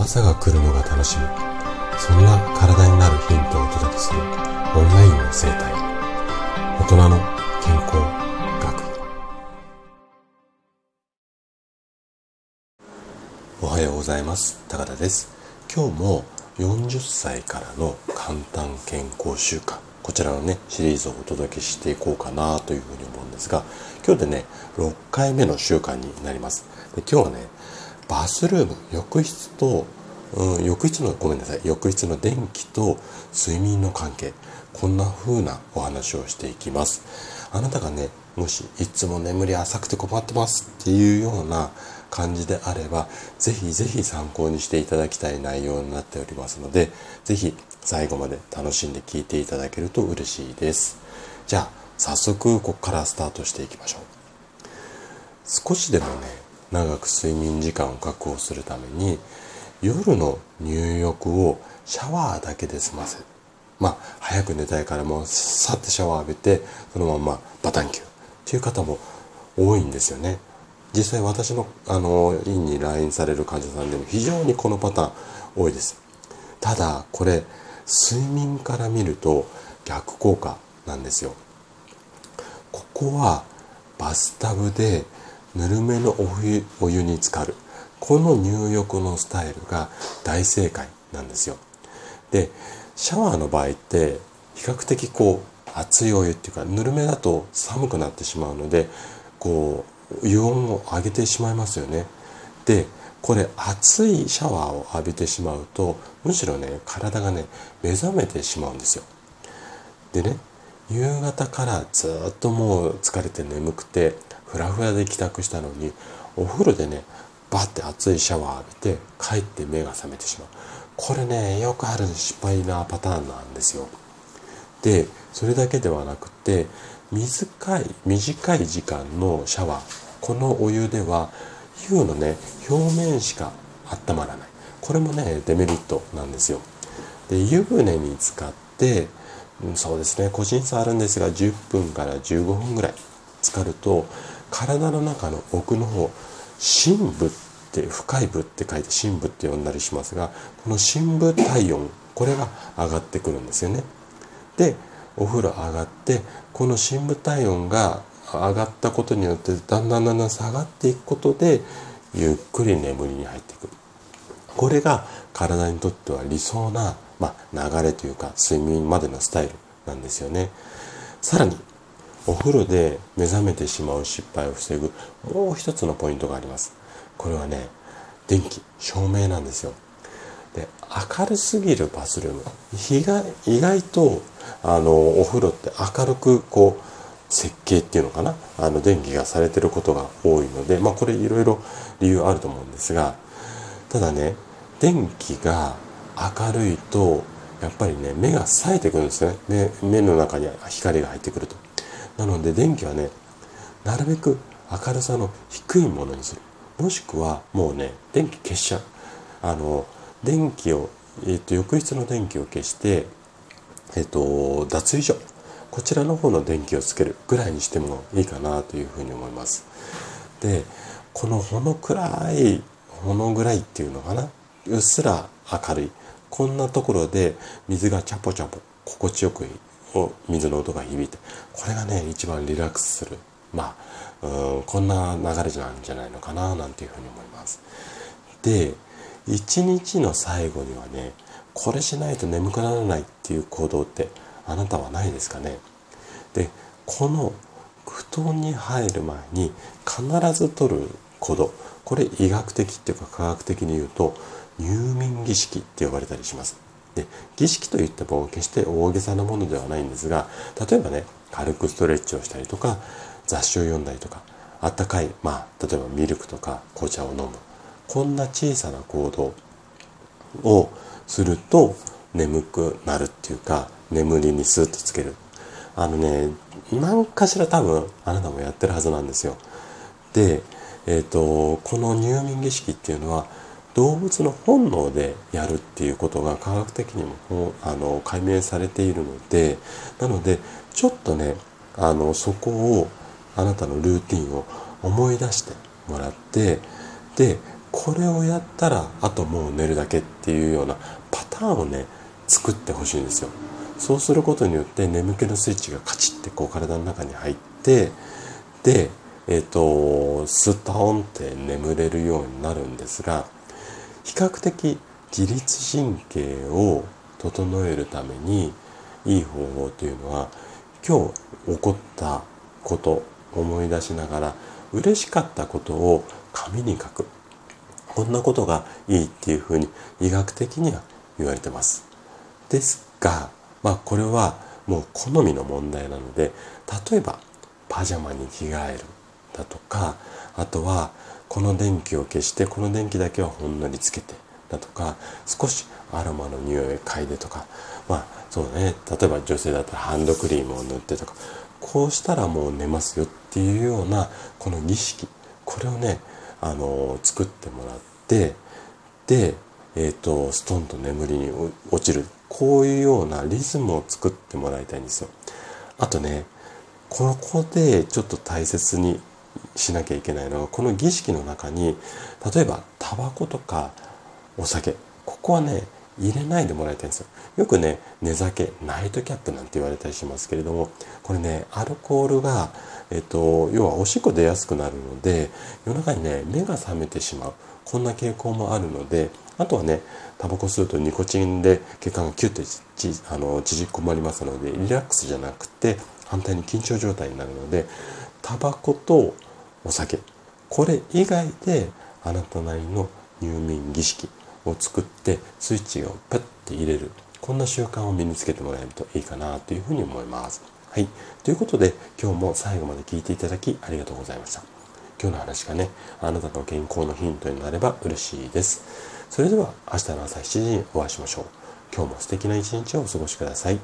朝が来るのが楽しみ。そんな体になるヒントをお届けするオンラインの生態。大人の健康学。おはようございます。高田です。今日も40歳からの簡単健康習慣。こちらのねシリーズをお届けしていこうかなというふうに思うんですが今日でね6回目の習慣になります。で今日はねバスルーム浴室と、うん、浴室のごめんなさい浴室の電気と睡眠の関係こんな風なお話をしていきます。あなたがねもしいつも眠り浅くて困ってますっていうような感じであればぜひぜひ参考にしていただきたい内容になっておりますのでぜひ最後まで楽しんで聞いていただけると嬉しいです。じゃあ早速ここからスタートしていきましょう。少しでもね長く睡眠時間を確保するために夜の入浴をシャワーだけで済ませるまあ早く寝たいからもうさってシャワー浴びてそのままバタンキューっていう方も多いんですよね。実際私のあの院に来院される患者さんでも非常にこのパターン多いです。ただこれ睡眠から見ると逆効果なんですよ。ここはバスタブでぬるめのお湯に浸かる。この入浴のスタイルが大正解なんですよ。でシャワーの場合って比較的こう熱いお湯っていうかぬるめだと寒くなってしまうのでこう湯温を上げてしまいますよね。でこれ熱いシャワーを浴びてしまうとむしろね体がね目覚めてしまうんですよ。でね夕方からずっともう疲れて眠くてフラフラで帰宅したのにお風呂でねバッて熱いシャワー浴びて帰って目が覚めてしまう。これねよくある失敗なパターンなんですよ。でそれだけではなくて短い短い時間のシャワー。このお湯では皮膚のね表面しか温まらない。これもねデメリットなんですよ。で湯船に浸かってそうですね個人差あるんですが10分から15分ぐらい浸かると体の中の奥の方深部って深い部って書いて深部って呼んだりしますがこの深部体温これが上がってくるんですよね。でお風呂上がってこの深部体温が上がったことによってだんだんだんだん下がっていくことでゆっくり眠りに入っていくこれが体にとっては理想な、まあ、流れというか睡眠までのスタイルなんですよね。さらにお風呂で目覚めてしまう失敗を防ぐもう一つのポイントがあります。これはね電気照明なんですよ。で明るすぎるバスルーム。意外意外とあのお風呂って明るくこう設計っていうのかな？あの電気がされてることが多いのでまあこれいろいろ理由あると思うんですがただね電気が明るいとやっぱりね目が冴えてくるんですね。目目の中に光が入ってくると。なので電気はねなるべく明るさの低いものにする。もしくはもうね電気消しちゃう。あの電気を、えーと、浴室の電気を消してえっ、ー、と脱衣所。こちらの方の電気をつけるぐらいにしてもいいかなというふうに思います。でこのほの暗いほのぐらいっていうのかな。うっすら明るい。こんなところで水がチャポチャポ心地よくを水の音が響いてこれがね一番リラックスする。まあうんこんな流れなんじゃないのかななんていうふうに思います。で一日の最後にはねこれしないと眠くならないっていう行動ってあなたはないですかね。でこの布団に入る前に必ず取る行動。これ医学的っていうか科学的に言うと入眠儀式って呼ばれたりします。で儀式といっても決して大げさなものではないんですが例えばね軽くストレッチをしたりとか雑誌を読んだりとかあったかい、まあ、例えばミルクとか紅茶を飲むこんな小さな行動をすると眠くなるっていうか眠りにスッとつける。あのね何かしら多分あなたもやってるはずなんですよ。で、えーとこの入眠儀式っていうのは動物の本能でやるっていうことが科学的にもあの解明されているのでなのでちょっとねあのそこをあなたのルーティンを思い出してもらってでこれをやったらあともう寝るだけっていうようなパターンをね作ってほしいんですよ。そうすることによって眠気のスイッチがカチッてこう体の中に入ってでえっ、ー、とスッタオンって眠れるようになるんですが比較的自律神経を整えるためにいい方法というのは今日起こったこと思い出しながら嬉しかったことを紙に書くこんなことがいいっていうふうに医学的には言われてます。ですが、まあこれはもう好みの問題なので、例えばパジャマに着替えるだとか、あとはこの電気を消してこの電気だけはほんのりつけてだとか、少しアロマの匂いを嗅いでとか、まあそうね、例えば女性だったらハンドクリームを塗ってとか、こうしたらもう寝ますよっていうようなこの儀式、これをね、あの作ってもらってで、えーと、ストンと眠りに落ちるこういうようなリズムを作ってもらいたいんですよ。あとねここでちょっと大切にしなきゃいけないのはこの儀式の中に例えばタバコとかお酒ここはね入れないでもらいたいんですよ。よくね、寝酒、ナイトキャップなんて言われたりしますけれども、これね、アルコールが、えっと、要はおしっこ出やすくなるので、夜中にね、目が覚めてしまう。こんな傾向もあるので、あとはね、タバコ吸うとニコチンで血管がキュッてちあの縮こまりますので、リラックスじゃなくて、反対に緊張状態になるので、タバコとお酒、これ以外であなたなりの入眠儀式、を作ってスイッチをパッて入れるこんな習慣を身につけてもらえるといいかなというふうに思います。はい。ということで今日も最後まで聞いていただきありがとうございました。今日の話がね、あなたの健康のヒントになれば嬉しいです。それでは明日の朝7時にお会いしましょう。今日も素敵な一日をお過ごしください。